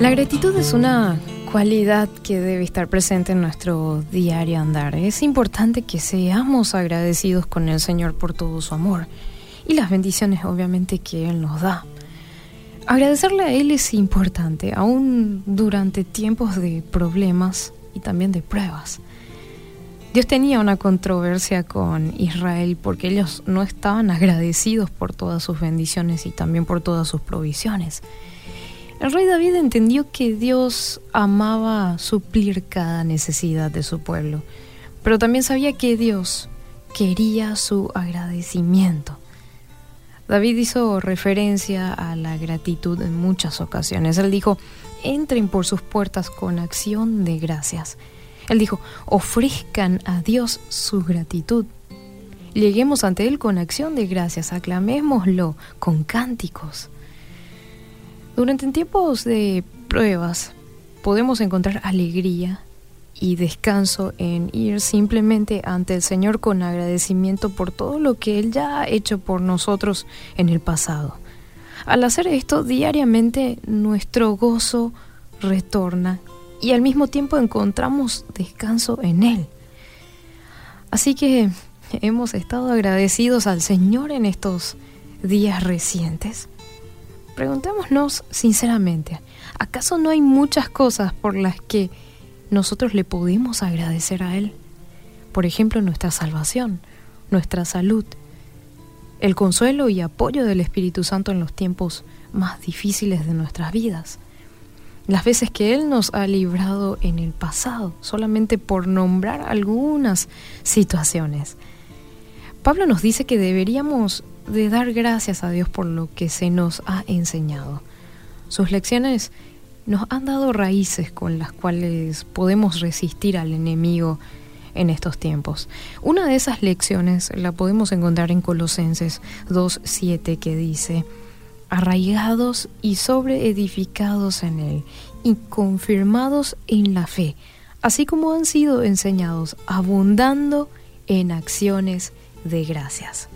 La gratitud es una cualidad que debe estar presente en nuestro diario andar. Es importante que seamos agradecidos con el Señor por todo su amor y las bendiciones obviamente que Él nos da. Agradecerle a Él es importante, aún durante tiempos de problemas y también de pruebas. Dios tenía una controversia con Israel porque ellos no estaban agradecidos por todas sus bendiciones y también por todas sus provisiones. El rey David entendió que Dios amaba suplir cada necesidad de su pueblo, pero también sabía que Dios quería su agradecimiento. David hizo referencia a la gratitud en muchas ocasiones. Él dijo, entren por sus puertas con acción de gracias. Él dijo, ofrezcan a Dios su gratitud. Lleguemos ante Él con acción de gracias, aclamémoslo con cánticos. Durante tiempos de pruebas podemos encontrar alegría y descanso en ir simplemente ante el Señor con agradecimiento por todo lo que Él ya ha hecho por nosotros en el pasado. Al hacer esto diariamente nuestro gozo retorna y al mismo tiempo encontramos descanso en Él. Así que hemos estado agradecidos al Señor en estos días recientes. Preguntémonos sinceramente, ¿acaso no hay muchas cosas por las que nosotros le podemos agradecer a Él? Por ejemplo, nuestra salvación, nuestra salud, el consuelo y apoyo del Espíritu Santo en los tiempos más difíciles de nuestras vidas. Las veces que Él nos ha librado en el pasado, solamente por nombrar algunas situaciones. Pablo nos dice que deberíamos de dar gracias a Dios por lo que se nos ha enseñado. Sus lecciones nos han dado raíces con las cuales podemos resistir al enemigo en estos tiempos. Una de esas lecciones la podemos encontrar en Colosenses 2.7 que dice, arraigados y sobreedificados en él y confirmados en la fe, así como han sido enseñados, abundando en acciones de gracias.